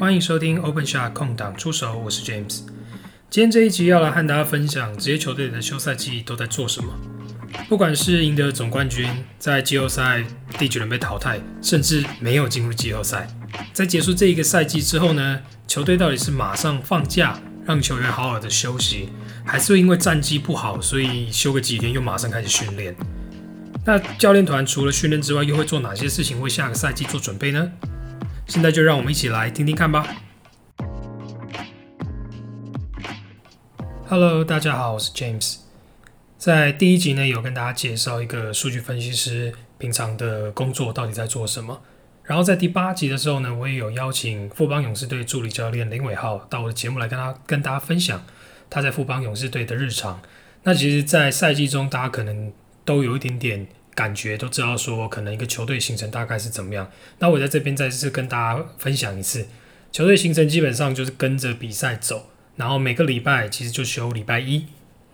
欢迎收听 Open Shot 空档出手，我是 James。今天这一集要来和大家分享职业球队的休赛季都在做什么。不管是赢得总冠军，在季后赛第九轮被淘汰，甚至没有进入季后赛，在结束这一个赛季之后呢，球队到底是马上放假让球员好好的休息，还是因为战绩不好，所以休个几天又马上开始训练？那教练团除了训练之外，又会做哪些事情为下个赛季做准备呢？现在就让我们一起来听听看吧。Hello，大家好，我是 James。在第一集呢，有跟大家介绍一个数据分析师平常的工作到底在做什么。然后在第八集的时候呢，我也有邀请富邦勇士队助理教练林伟浩到我的节目来跟他跟大家分享他在富邦勇士队的日常。那其实，在赛季中，大家可能都有一点点感觉，都知道说可能一个球队行程大概是怎么样。那我在这边再次跟大家分享一次，球队行程基本上就是跟着比赛走，然后每个礼拜其实就休礼拜一。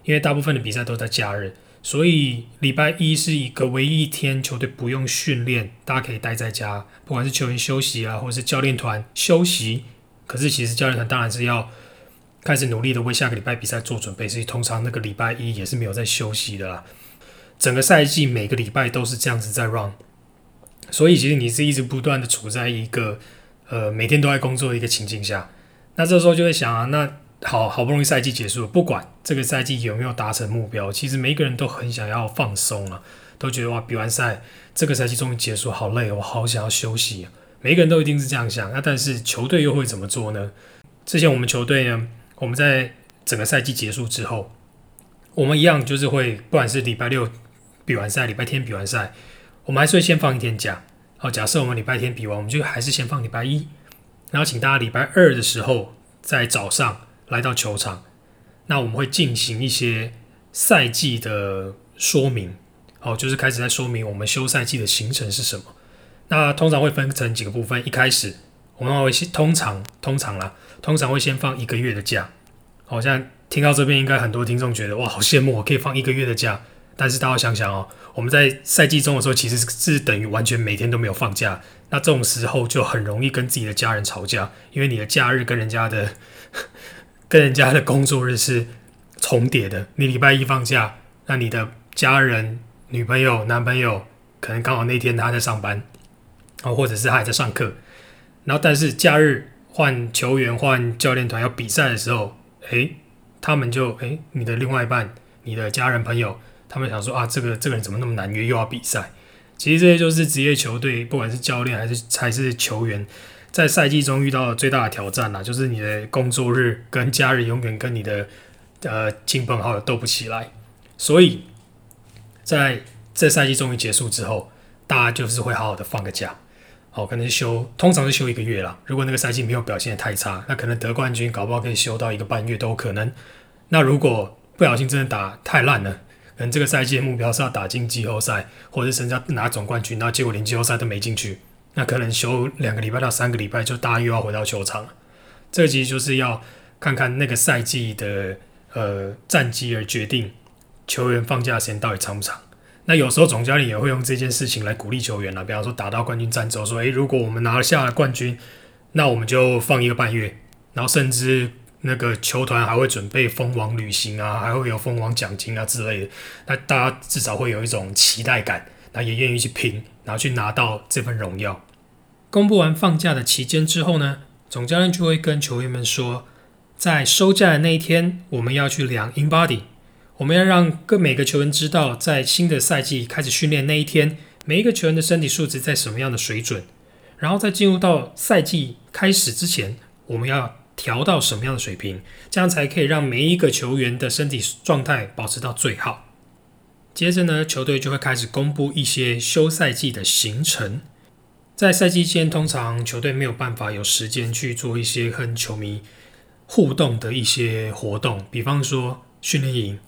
因为大部分的比赛都在假日，所以礼拜一是一个唯一一天球队不用训练，大家可以待在家，不管是球员休息啊，或者是教练团休息。可是其实教练团当然是要开始努力的为下个礼拜比赛做准备，所以通常那个礼拜一也是没有在休息的啦。整个赛季每个礼拜都是这样子在 run，所以其实你是一直不断的处在一个呃每天都在工作的一个情境下。那这时候就会想啊，那。好好不容易赛季结束了，不管这个赛季有没有达成目标，其实每一个人都很想要放松啊，都觉得哇，比完赛这个赛季终于结束，好累，我好想要休息。啊每个人都一定是这样想。那但是球队又会怎么做呢？之前我们球队呢，我们在整个赛季结束之后，我们一样就是会，不管是礼拜六比完赛，礼拜天比完赛，我们还是会先放一天假。好，假设我们礼拜天比完，我们就还是先放礼拜一，然后请大家礼拜二的时候在早上。来到球场，那我们会进行一些赛季的说明，哦，就是开始在说明我们休赛季的行程是什么。那通常会分成几个部分，一开始我们会先通常通常啦，通常会先放一个月的假。好像听到这边，应该很多听众觉得哇，好羡慕，我可以放一个月的假。但是大家想想哦，我们在赛季中的时候，其实是等于完全每天都没有放假。那这种时候就很容易跟自己的家人吵架，因为你的假日跟人家的。跟人家的工作日是重叠的。你礼拜一放假，那你的家人、女朋友、男朋友可能刚好那天他在上班，哦，或者是他还在上课。然后，但是假日换球员、换教练团要比赛的时候，诶，他们就诶，你的另外一半、你的家人朋友，他们想说啊，这个这个人怎么那么难约，又要比赛？其实这些就是职业球队，不管是教练还是还是球员。在赛季中遇到的最大的挑战啦，就是你的工作日跟家人永远跟你的呃亲朋好友斗不起来，所以在这赛季终于结束之后，大家就是会好好的放个假，好，可能休，通常是休一个月啦。如果那个赛季没有表现的太差，那可能得冠军搞不好可以休到一个半月都有可能。那如果不小心真的打太烂了，可能这个赛季的目标是要打进季后赛，或者甚至拿总冠军，然后结果连季后赛都没进去。那可能休两个礼拜到三个礼拜，就大家又要回到球场了。这其实就是要看看那个赛季的呃战绩而决定球员放假时间到底长不长。那有时候总教练也会用这件事情来鼓励球员了，比方说打到冠军战之后，说诶，如果我们拿下了冠军，那我们就放一个半月，然后甚至那个球团还会准备蜂王旅行啊，还会有蜂王奖金啊之类的。那大家至少会有一种期待感，那也愿意去拼。然后去拿到这份荣耀。公布完放假的期间之后呢，总教练就会跟球员们说，在收假的那一天，我们要去量 in body，我们要让各每个球员知道，在新的赛季开始训练那一天，每一个球员的身体素质在什么样的水准，然后在进入到赛季开始之前，我们要调到什么样的水平，这样才可以让每一个球员的身体状态保持到最好。接着呢，球队就会开始公布一些休赛季的行程。在赛季间，通常球队没有办法有时间去做一些和球迷互动的一些活动，比方说训练营，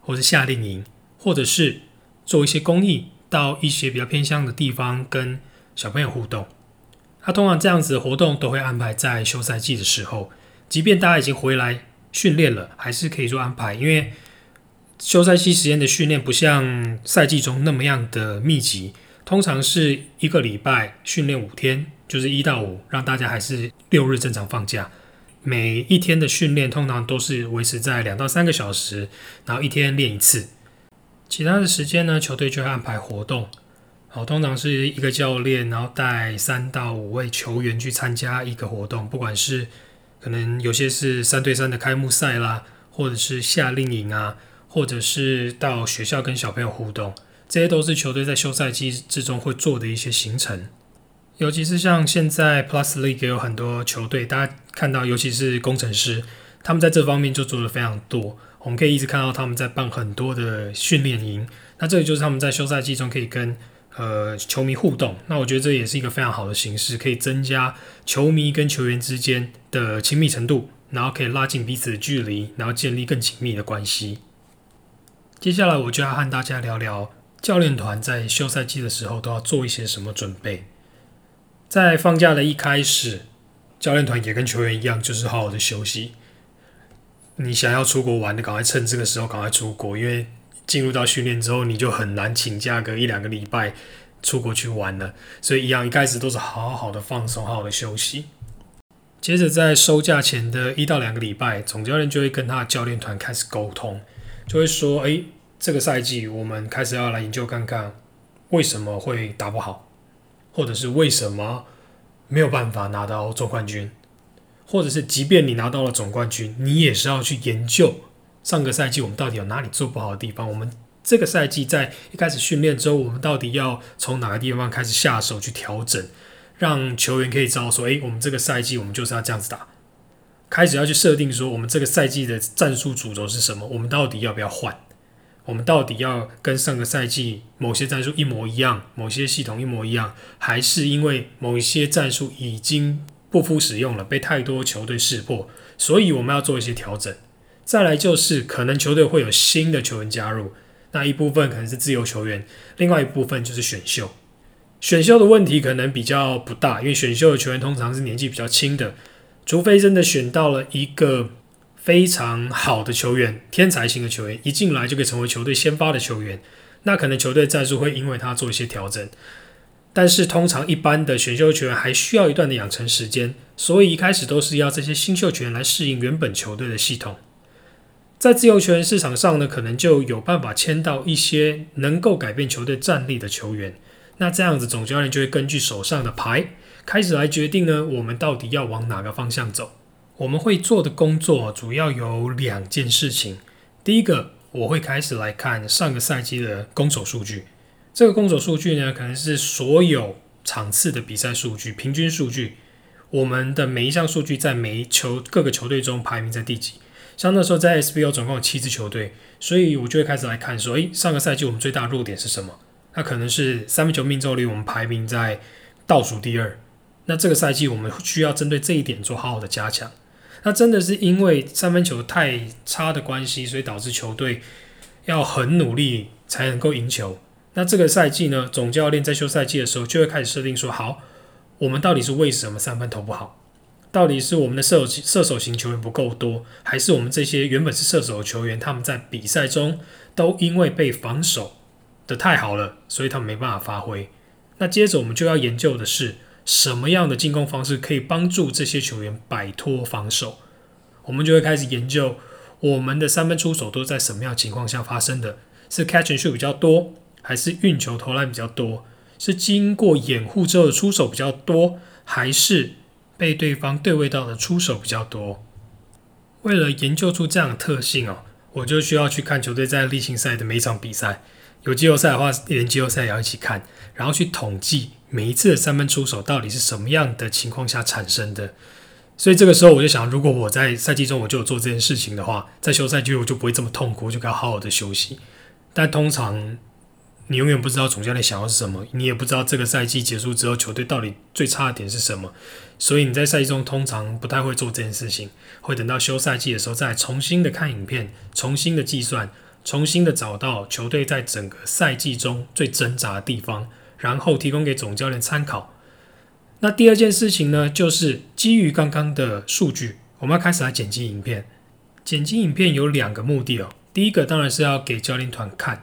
或者夏令营，或者是做一些公益，到一些比较偏向的地方跟小朋友互动。他通常这样子的活动都会安排在休赛季的时候，即便大家已经回来训练了，还是可以做安排，因为。休赛期时间的训练不像赛季中那么样的密集，通常是一个礼拜训练五天，就是一到五，让大家还是六日正常放假。每一天的训练通常都是维持在两到三个小时，然后一天练一次。其他的时间呢，球队就会安排活动。好，通常是一个教练，然后带三到五位球员去参加一个活动，不管是可能有些是三对三的开幕赛啦，或者是夏令营啊，或者是到学校跟小朋友互动，这些都是球队在休赛季之中会做的一些行程。尤其是像现在 Plus League 有很多球队，大家看到，尤其是工程师，他们在这方面就做的非常多。我们可以一直看到他们在办很多的训练营，那这个就是他们在休赛季中可以跟呃球迷互动。那我觉得这也是一个非常好的形式，可以增加球迷跟球员之间的亲密程度，然后可以拉近彼此的距离，然后建立更紧密的关系。接下来我就要和大家聊聊教练团在休赛季的时候都要做一些什么准备。在放假的一开始，教练团也跟球员一样，就是好好的休息。你想要出国玩的，赶快趁这个时候赶快出国，因为进入到训练之后，你就很难请假个一两个礼拜出国去玩了。所以一样，一开始都是好好的放松，好好的休息。接着在收假前的一到两个礼拜，总教练就会跟他的教练团开始沟通，就会说：“诶，这个赛季我们开始要来研究看看，为什么会打不好。”或者是为什么没有办法拿到总冠军，或者是即便你拿到了总冠军，你也是要去研究上个赛季我们到底有哪里做不好的地方。我们这个赛季在一开始训练之后，我们到底要从哪个地方开始下手去调整，让球员可以知道说：诶，我们这个赛季我们就是要这样子打。开始要去设定说，我们这个赛季的战术主轴是什么？我们到底要不要换？我们到底要跟上个赛季某些战术一模一样，某些系统一模一样，还是因为某一些战术已经不敷使用了，被太多球队识破，所以我们要做一些调整。再来就是可能球队会有新的球员加入，那一部分可能是自由球员，另外一部分就是选秀。选秀的问题可能比较不大，因为选秀的球员通常是年纪比较轻的，除非真的选到了一个。非常好的球员，天才型的球员，一进来就可以成为球队先发的球员，那可能球队战术会因为他做一些调整。但是通常一般的选秀球员还需要一段的养成时间，所以一开始都是要这些新秀球员来适应原本球队的系统。在自由球员市场上呢，可能就有办法签到一些能够改变球队战力的球员。那这样子总教练就会根据手上的牌开始来决定呢，我们到底要往哪个方向走。我们会做的工作主要有两件事情。第一个，我会开始来看上个赛季的攻守数据。这个攻守数据呢，可能是所有场次的比赛数据、平均数据。我们的每一项数据在每一球各个球队中排名在第几？像那时候在 SBO 总共有七支球队，所以我就会开始来看说，诶，上个赛季我们最大的弱点是什么？那可能是三分球命中率，我们排名在倒数第二。那这个赛季我们需要针对这一点做好好的加强。那真的是因为三分球太差的关系，所以导致球队要很努力才能够赢球。那这个赛季呢，总教练在休赛季的时候就会开始设定说：好，我们到底是为什么三分投不好？到底是我们的射手射手型球员不够多，还是我们这些原本是射手的球员，他们在比赛中都因为被防守的太好了，所以他们没办法发挥？那接着我们就要研究的是。什么样的进攻方式可以帮助这些球员摆脱防守？我们就会开始研究我们的三分出手都在什么样情况下发生的？是 catch and shoot 比较多，还是运球投篮比较多？是经过掩护之后的出手比较多，还是被对方对位到的出手比较多？为了研究出这样的特性哦，我就需要去看球队在例行赛的每一场比赛。有季后赛的话，连季后赛也要一起看，然后去统计。每一次的三分出手到底是什么样的情况下产生的？所以这个时候我就想，如果我在赛季中我就有做这件事情的话，在休赛季我就不会这么痛苦，就该好好的休息。但通常你永远不知道总教练想要是什么，你也不知道这个赛季结束之后球队到底最差的点是什么，所以你在赛季中通常不太会做这件事情，会等到休赛季的时候再重新的看影片，重新的计算，重新的找到球队在整个赛季中最挣扎的地方。然后提供给总教练参考。那第二件事情呢，就是基于刚刚的数据，我们要开始来剪辑影片。剪辑影片有两个目的哦。第一个当然是要给教练团看，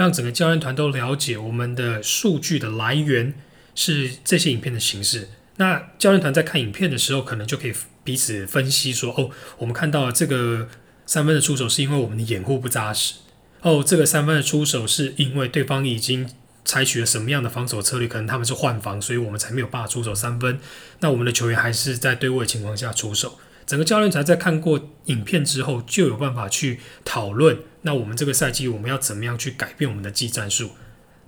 让整个教练团都了解我们的数据的来源是这些影片的形式。那教练团在看影片的时候，可能就可以彼此分析说：哦，我们看到了这个三分的出手是因为我们的掩护不扎实。哦，这个三分的出手是因为对方已经采取了什么样的防守策略？可能他们是换防，所以我们才没有办法出手三分。那我们的球员还是在对位情况下出手。整个教练团在看过影片之后，就有办法去讨论。那我们这个赛季我们要怎么样去改变我们的技战术？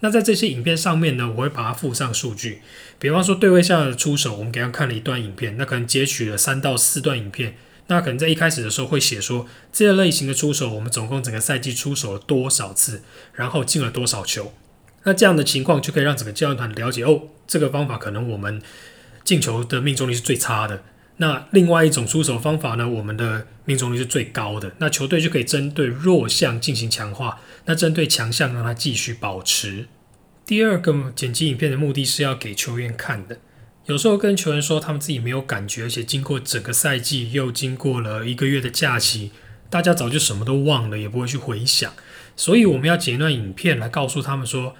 那在这些影片上面呢，我会把它附上数据。比方说对位下的出手，我们给他看了一段影片，那可能截取了三到四段影片。那可能在一开始的时候会写说，这类型的出手，我们总共整个赛季出手了多少次，然后进了多少球。那这样的情况就可以让整个教练团了解，哦，这个方法可能我们进球的命中率是最差的。那另外一种出手方法呢，我们的命中率是最高的。那球队就可以针对弱项进行强化，那针对强项让它继续保持。第二个剪辑影片的目的是要给球员看的。有时候跟球员说他们自己没有感觉，而且经过整个赛季又经过了一个月的假期，大家早就什么都忘了，也不会去回想。所以我们要剪一段影片来告诉他们说，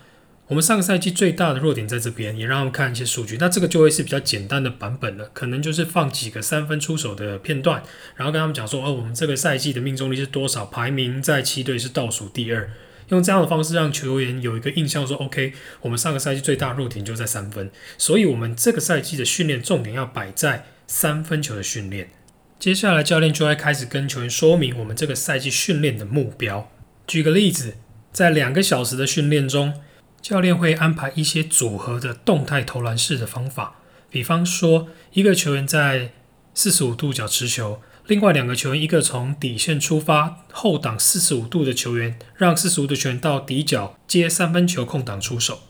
我们上个赛季最大的弱点在这边，也让他们看一些数据。那这个就会是比较简单的版本了，可能就是放几个三分出手的片段，然后跟他们讲说，哦，我们这个赛季的命中率是多少，排名在七队是倒数第二。用这样的方式让球员有一个印象，说 OK，我们上个赛季最大弱点就在三分，所以我们这个赛季的训练重点要摆在三分球的训练。接下来教练就会开始跟球员说明我们这个赛季训练的目标。举个例子，在两个小时的训练中，教练会安排一些组合的动态投篮式的方法，比方说一个球员在四十五度角持球。另外两个球员，一个从底线出发后挡四十五度的球员，让四十五度球员到底角接三分球空档出手。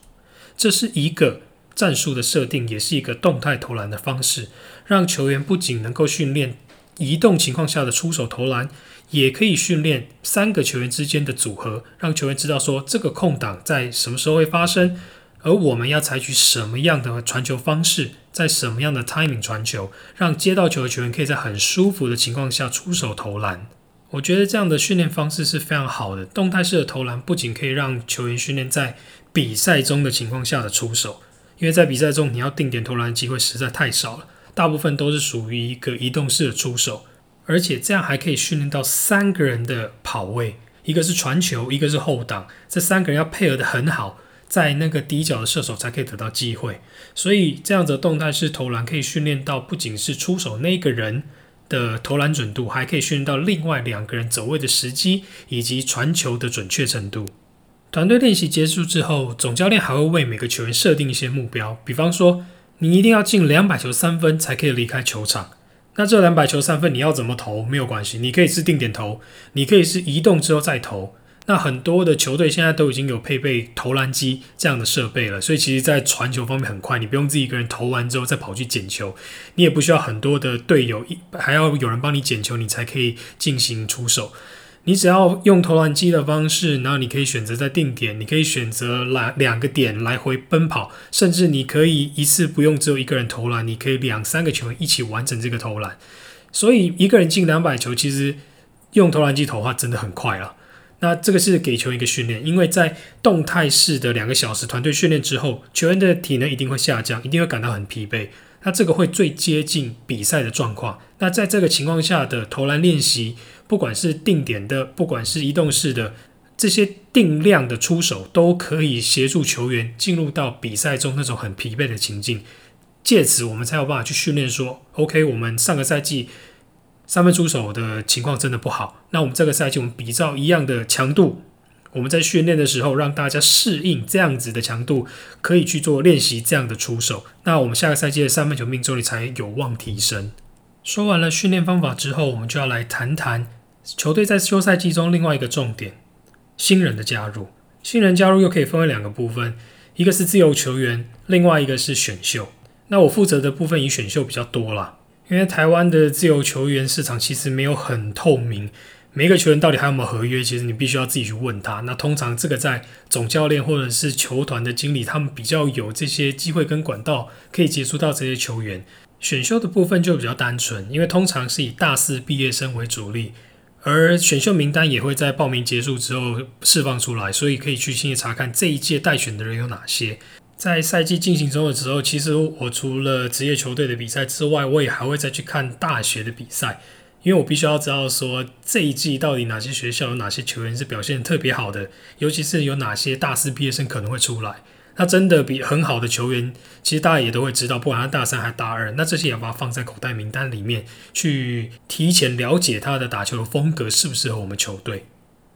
这是一个战术的设定，也是一个动态投篮的方式，让球员不仅能够训练移动情况下的出手投篮，也可以训练三个球员之间的组合，让球员知道说这个空档在什么时候会发生。而我们要采取什么样的传球方式，在什么样的 timing 传球，让接到球的球员可以在很舒服的情况下出手投篮。我觉得这样的训练方式是非常好的。动态式的投篮不仅可以让球员训练在比赛中的情况下的出手，因为在比赛中你要定点投篮的机会实在太少了，大部分都是属于一个移动式的出手，而且这样还可以训练到三个人的跑位，一个是传球，一个是后挡，这三个人要配合的很好。在那个底角的射手才可以得到机会，所以这样子动态式投篮可以训练到不仅是出手那个人的投篮准度，还可以训练到另外两个人走位的时机以及传球的准确程度。团队练习结束之后，总教练还会为每个球员设定一些目标，比方说你一定要进两百球三分才可以离开球场。那这两百球三分你要怎么投没有关系，你可以是定点投，你可以是移动之后再投。那很多的球队现在都已经有配备投篮机这样的设备了，所以其实，在传球方面很快，你不用自己一个人投完之后再跑去捡球，你也不需要很多的队友一，还要有人帮你捡球，你才可以进行出手。你只要用投篮机的方式，然后你可以选择在定点，你可以选择来两个点来回奔跑，甚至你可以一次不用只有一个人投篮，你可以两三个球员一起完成这个投篮。所以一个人进两百球，其实用投篮机投的话，真的很快了。那这个是给球员一个训练，因为在动态式的两个小时团队训练之后，球员的体能一定会下降，一定会感到很疲惫。那这个会最接近比赛的状况。那在这个情况下的投篮练习，不管是定点的，不管是移动式的，这些定量的出手，都可以协助球员进入到比赛中那种很疲惫的情境。借此，我们才有办法去训练说，OK，我们上个赛季。三分出手的情况真的不好。那我们这个赛季，我们比照一样的强度，我们在训练的时候让大家适应这样子的强度，可以去做练习这样的出手。那我们下个赛季的三分球命中率才有望提升。说完了训练方法之后，我们就要来谈谈球队在休赛季中另外一个重点——新人的加入。新人加入又可以分为两个部分，一个是自由球员，另外一个是选秀。那我负责的部分以选秀比较多啦。因为台湾的自由球员市场其实没有很透明，每一个球员到底还有没有合约，其实你必须要自己去问他。那通常这个在总教练或者是球团的经理，他们比较有这些机会跟管道可以接触到这些球员。选秀的部分就比较单纯，因为通常是以大四毕业生为主力，而选秀名单也会在报名结束之后释放出来，所以可以去轻易查看这一届待选的人有哪些。在赛季进行中的时候，其实我除了职业球队的比赛之外，我也还会再去看大学的比赛，因为我必须要知道说这一季到底哪些学校有哪些球员是表现特别好的，尤其是有哪些大四毕业生可能会出来。那真的比很好的球员，其实大家也都会知道，不管他大三还大二，那这些也要把它放在口袋名单里面，去提前了解他的打球的风格适不适合我们球队。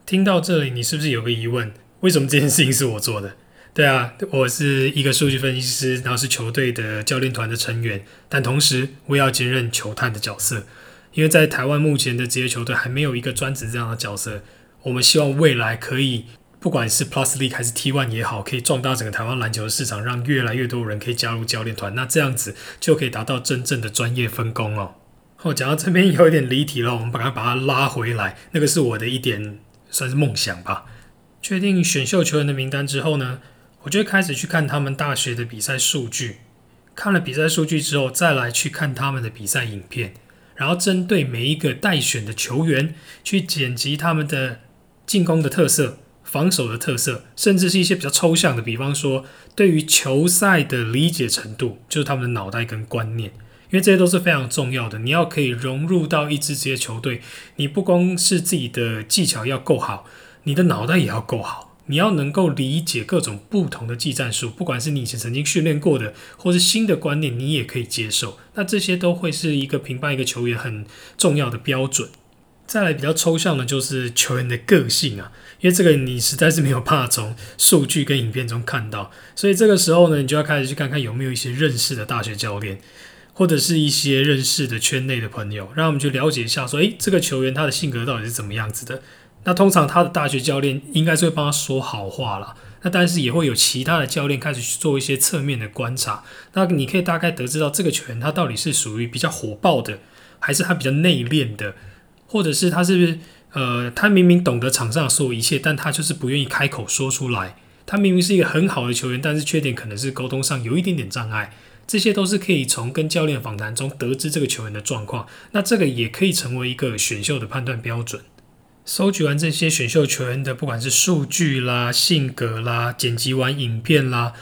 听到这里，你是不是有个疑问？为什么这件事情是我做的？对啊，我是一个数据分析师，然后是球队的教练团的成员，但同时我也要兼任球探的角色。因为在台湾目前的职业球队还没有一个专职这样的角色，我们希望未来可以，不管是 Plus League 还是 T One 也好，可以壮大整个台湾篮球的市场，让越来越多人可以加入教练团，那这样子就可以达到真正的专业分工哦。哦，讲到这边有一点离题了，我们把它把它拉回来，那个是我的一点算是梦想吧。确定选秀球员的名单之后呢？我就开始去看他们大学的比赛数据，看了比赛数据之后，再来去看他们的比赛影片，然后针对每一个待选的球员去剪辑他们的进攻的特色、防守的特色，甚至是一些比较抽象的，比方说对于球赛的理解程度，就是他们的脑袋跟观念，因为这些都是非常重要的。你要可以融入到一支职业球队，你不光是自己的技巧要够好，你的脑袋也要够好。你要能够理解各种不同的技战术，不管是你以前曾经训练过的，或是新的观念，你也可以接受。那这些都会是一个评判一个球员很重要的标准。再来比较抽象的，就是球员的个性啊，因为这个你实在是没有办法从数据跟影片中看到，所以这个时候呢，你就要开始去看看有没有一些认识的大学教练，或者是一些认识的圈内的朋友，让我们去了解一下，说，诶，这个球员他的性格到底是怎么样子的。那通常他的大学教练应该是会帮他说好话啦。那但是也会有其他的教练开始去做一些侧面的观察。那你可以大概得知到这个球员他到底是属于比较火爆的，还是他比较内敛的，或者是他是不是呃，他明明懂得场上所有一切，但他就是不愿意开口说出来。他明明是一个很好的球员，但是缺点可能是沟通上有一点点障碍。这些都是可以从跟教练访谈中得知这个球员的状况。那这个也可以成为一个选秀的判断标准。收集完这些选秀球员的，不管是数据啦、性格啦，剪辑完影片啦，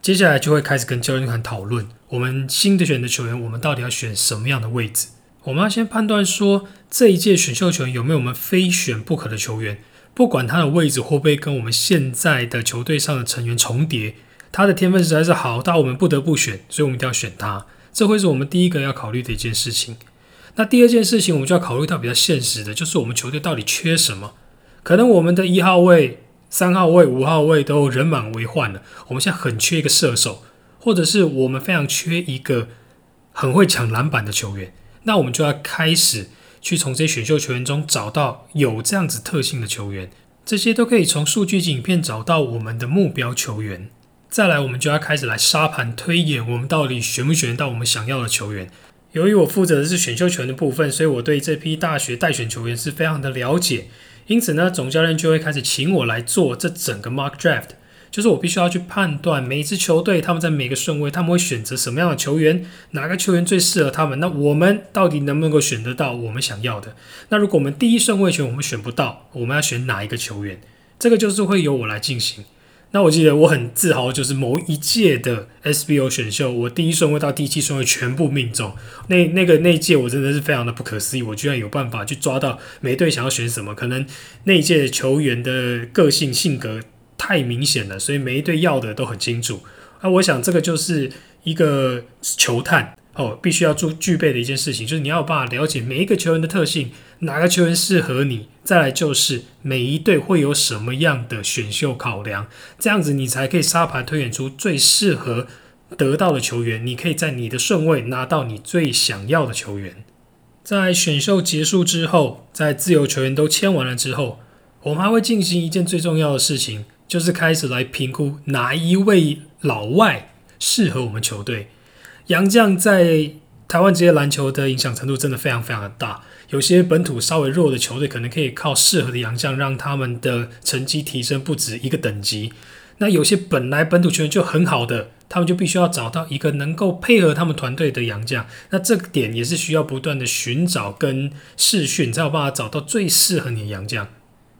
接下来就会开始跟教练团讨论，我们新的选的球员，我们到底要选什么样的位置？我们要先判断说，这一届选秀球员有没有我们非选不可的球员，不管他的位置会不会跟我们现在的球队上的成员重叠，他的天分实在是好到我们不得不选，所以我们一定要选他。这会是我们第一个要考虑的一件事情。那第二件事情，我们就要考虑到比较现实的，就是我们球队到底缺什么？可能我们的一号位、三号位、五号位都人满为患了，我们现在很缺一个射手，或者是我们非常缺一个很会抢篮板的球员。那我们就要开始去从这些选秀球员中找到有这样子特性的球员，这些都可以从数据影片找到我们的目标球员。再来，我们就要开始来沙盘推演，我们到底选不选到我们想要的球员。由于我负责的是选秀权的部分，所以我对这批大学待选球员是非常的了解。因此呢，总教练就会开始请我来做这整个 Mark draft，就是我必须要去判断每一支球队他们在每个顺位他们会选择什么样的球员，哪个球员最适合他们。那我们到底能不能够选得到我们想要的？那如果我们第一顺位权我们选不到，我们要选哪一个球员？这个就是会由我来进行。那我记得我很自豪，就是某一届的 SBO 选秀，我第一顺位到第七顺位全部命中。那那个那一届我真的是非常的不可思议，我居然有办法去抓到每队想要选什么。可能那一届球员的个性性格太明显了，所以每一队要的都很清楚。那我想这个就是一个球探。哦，必须要具具备的一件事情，就是你要有办法了解每一个球员的特性，哪个球员适合你。再来就是每一队会有什么样的选秀考量，这样子你才可以沙盘推演出最适合得到的球员。你可以在你的顺位拿到你最想要的球员。在选秀结束之后，在自由球员都签完了之后，我们还会进行一件最重要的事情，就是开始来评估哪一位老外适合我们球队。洋将在台湾职业篮球的影响程度真的非常非常的大。有些本土稍微弱的球队，可能可以靠适合的洋将，让他们的成绩提升不止一个等级。那有些本来本土球员就很好的，他们就必须要找到一个能够配合他们团队的洋将。那这个点也是需要不断的寻找跟试训，才有办法找到最适合你的洋将。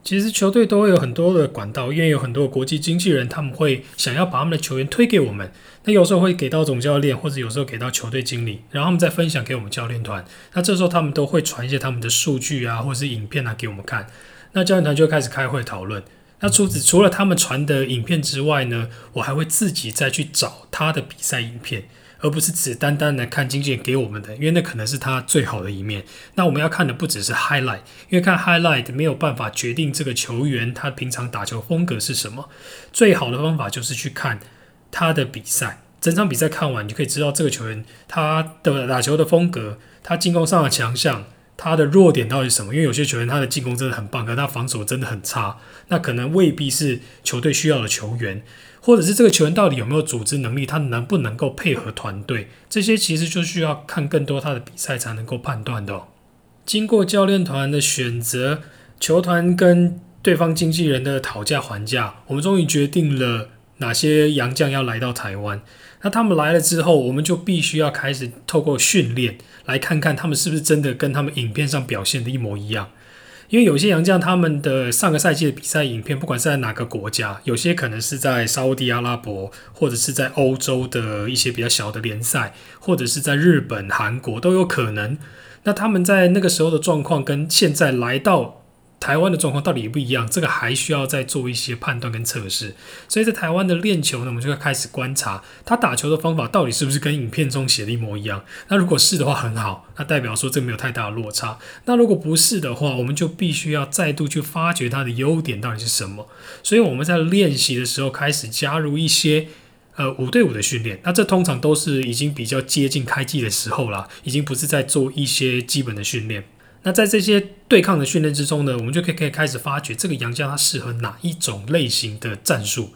其实球队都会有很多的管道，因为有很多国际经纪人，他们会想要把他们的球员推给我们。那有时候会给到总教练，或者有时候给到球队经理，然后他们再分享给我们教练团。那这时候他们都会传一些他们的数据啊，或者是影片啊给我们看。那教练团就开始开会讨论。那除此除了他们传的影片之外呢，我还会自己再去找他的比赛影片，而不是只单单的看经纪人给我们的，因为那可能是他最好的一面。那我们要看的不只是 highlight，因为看 highlight 没有办法决定这个球员他平常打球风格是什么。最好的方法就是去看他的比赛，整场比赛看完，你就可以知道这个球员他的打球的风格，他进攻上的强项。他的弱点到底是什么？因为有些球员他的进攻真的很棒，可他防守真的很差，那可能未必是球队需要的球员，或者是这个球员到底有没有组织能力，他能不能够配合团队，这些其实就需要看更多他的比赛才能够判断的。经过教练团的选择，球团跟对方经纪人的讨价还价，我们终于决定了哪些洋将要来到台湾。那他们来了之后，我们就必须要开始透过训练来看看他们是不是真的跟他们影片上表现的一模一样。因为有些洋将他们的上个赛季的比赛影片，不管是在哪个国家，有些可能是在沙地阿拉伯，或者是在欧洲的一些比较小的联赛，或者是在日本、韩国都有可能。那他们在那个时候的状况跟现在来到。台湾的状况到底不一样，这个还需要再做一些判断跟测试。所以在台湾的练球呢，我们就会开始观察他打球的方法到底是不是跟影片中写的一模一样。那如果是的话，很好，那代表说这没有太大的落差。那如果不是的话，我们就必须要再度去发掘他的优点到底是什么。所以我们在练习的时候开始加入一些呃五对五的训练。那这通常都是已经比较接近开季的时候了，已经不是在做一些基本的训练。那在这些对抗的训练之中呢，我们就可以可以开始发掘这个洋将他适合哪一种类型的战术。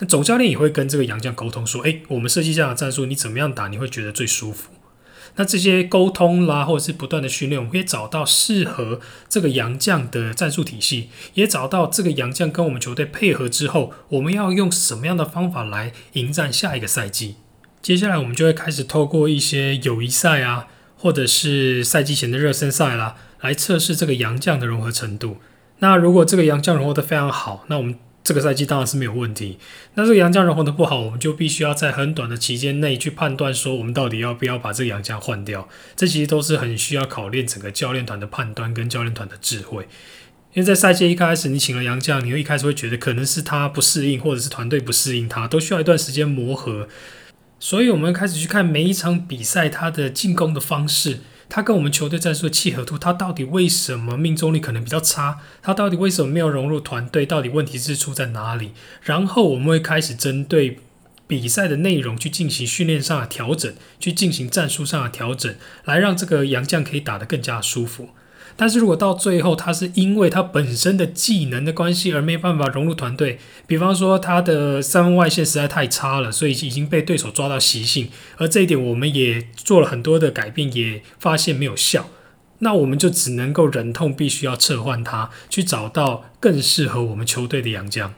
那总教练也会跟这个洋将沟通说：“诶，我们设计这样的战术，你怎么样打你会觉得最舒服？”那这些沟通啦，或者是不断的训练，我们可以找到适合这个洋将的战术体系，也找到这个洋将跟我们球队配合之后，我们要用什么样的方法来迎战下一个赛季。接下来我们就会开始透过一些友谊赛啊，或者是赛季前的热身赛啦。来测试这个洋将的融合程度。那如果这个洋将融合的非常好，那我们这个赛季当然是没有问题。那这个洋将融合的不好，我们就必须要在很短的期间内去判断说，我们到底要不要把这个洋将换掉。这其实都是很需要考验整个教练团的判断跟教练团的智慧。因为在赛季一开始，你请了洋将，你会一开始会觉得可能是他不适应，或者是团队不适应他，都需要一段时间磨合。所以，我们开始去看每一场比赛他的进攻的方式。他跟我们球队战术的契合度，他到底为什么命中率可能比较差？他到底为什么没有融入团队？到底问题是出在哪里？然后我们会开始针对比赛的内容去进行训练上的调整，去进行战术上的调整，来让这个杨将可以打得更加舒服。但是如果到最后他是因为他本身的技能的关系而没办法融入团队，比方说他的三分外线实在太差了，所以已经被对手抓到习性，而这一点我们也做了很多的改变，也发现没有效，那我们就只能够忍痛必须要撤换他，去找到更适合我们球队的洋将。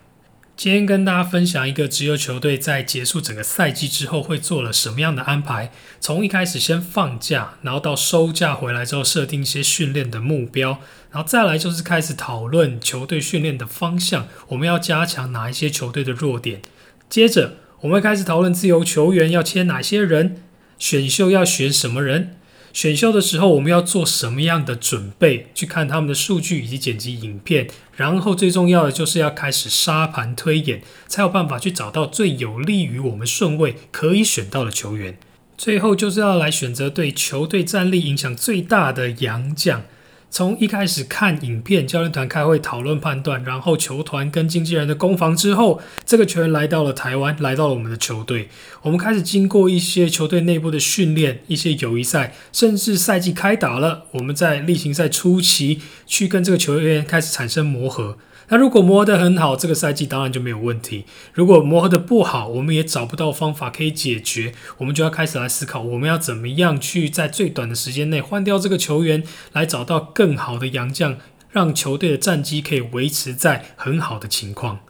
今天跟大家分享一个职业球队在结束整个赛季之后会做了什么样的安排。从一开始先放假，然后到收假回来之后设定一些训练的目标，然后再来就是开始讨论球队训练的方向，我们要加强哪一些球队的弱点。接着我们会开始讨论自由球员要签哪些人，选秀要选什么人。选秀的时候，我们要做什么样的准备？去看他们的数据以及剪辑影片，然后最重要的就是要开始沙盘推演，才有办法去找到最有利于我们顺位可以选到的球员。最后就是要来选择对球队战力影响最大的洋将。从一开始看影片，教练团开会讨论判断，然后球团跟经纪人的攻防之后，这个球员来到了台湾，来到了我们的球队。我们开始经过一些球队内部的训练，一些友谊赛，甚至赛季开打了，我们在例行赛初期去跟这个球员开始产生磨合。那如果磨得很好，这个赛季当然就没有问题。如果磨合得不好，我们也找不到方法可以解决，我们就要开始来思考，我们要怎么样去在最短的时间内换掉这个球员，来找到更好的洋将，让球队的战绩可以维持在很好的情况。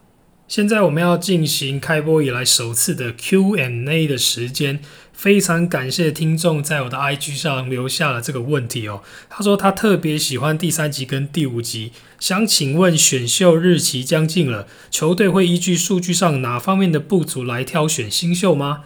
现在我们要进行开播以来首次的 Q&A 的时间，非常感谢听众在我的 IG 上留下了这个问题哦。他说他特别喜欢第三集跟第五集，想请问选秀日期将近了，球队会依据数据上哪方面的不足来挑选新秀吗？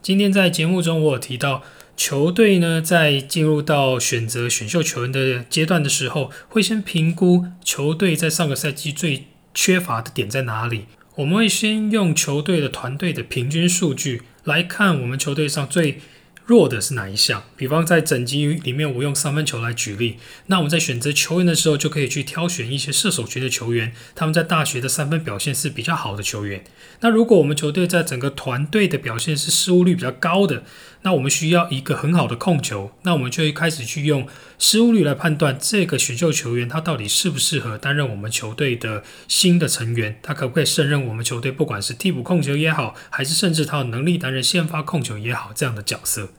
今天在节目中我有提到，球队呢在进入到选择选秀球员的阶段的时候，会先评估球队在上个赛季最缺乏的点在哪里？我们会先用球队的团队的平均数据来看，我们球队上最弱的是哪一项？比方在整集里面，我用三分球来举例。那我们在选择球员的时候，就可以去挑选一些射手群的球员，他们在大学的三分表现是比较好的球员。那如果我们球队在整个团队的表现是失误率比较高的，那我们需要一个很好的控球，那我们就会开始去用失误率来判断这个选秀球员他到底适不适合担任我们球队的新的成员，他可不可以胜任我们球队不管是替补控球也好，还是甚至他有能力担任先发控球也好这样的角色。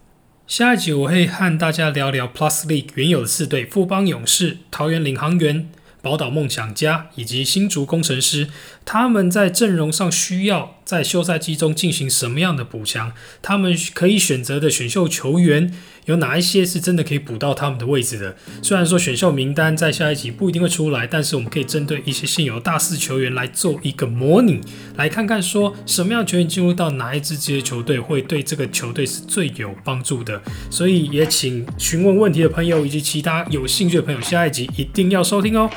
下一集我会和大家聊聊 Plus League 原有的四队：富邦勇士、桃园领航员。宝岛梦想家以及新竹工程师，他们在阵容上需要在休赛季中进行什么样的补强？他们可以选择的选秀球员有哪一些是真的可以补到他们的位置的？虽然说选秀名单在下一集不一定会出来，但是我们可以针对一些现有大四球员来做一个模拟，来看看说什么样球员进入到哪一支职业球队会对这个球队是最有帮助的。所以也请询问问题的朋友以及其他有兴趣的朋友，下一集一定要收听哦。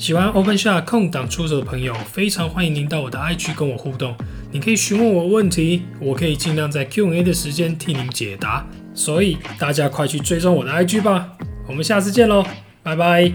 喜欢 Open Shot 空档出手的朋友，非常欢迎您到我的 IG 跟我互动。你可以询问我问题，我可以尽量在 Q&A 的时间替您解答。所以大家快去追踪我的 IG 吧！我们下次见喽，拜拜。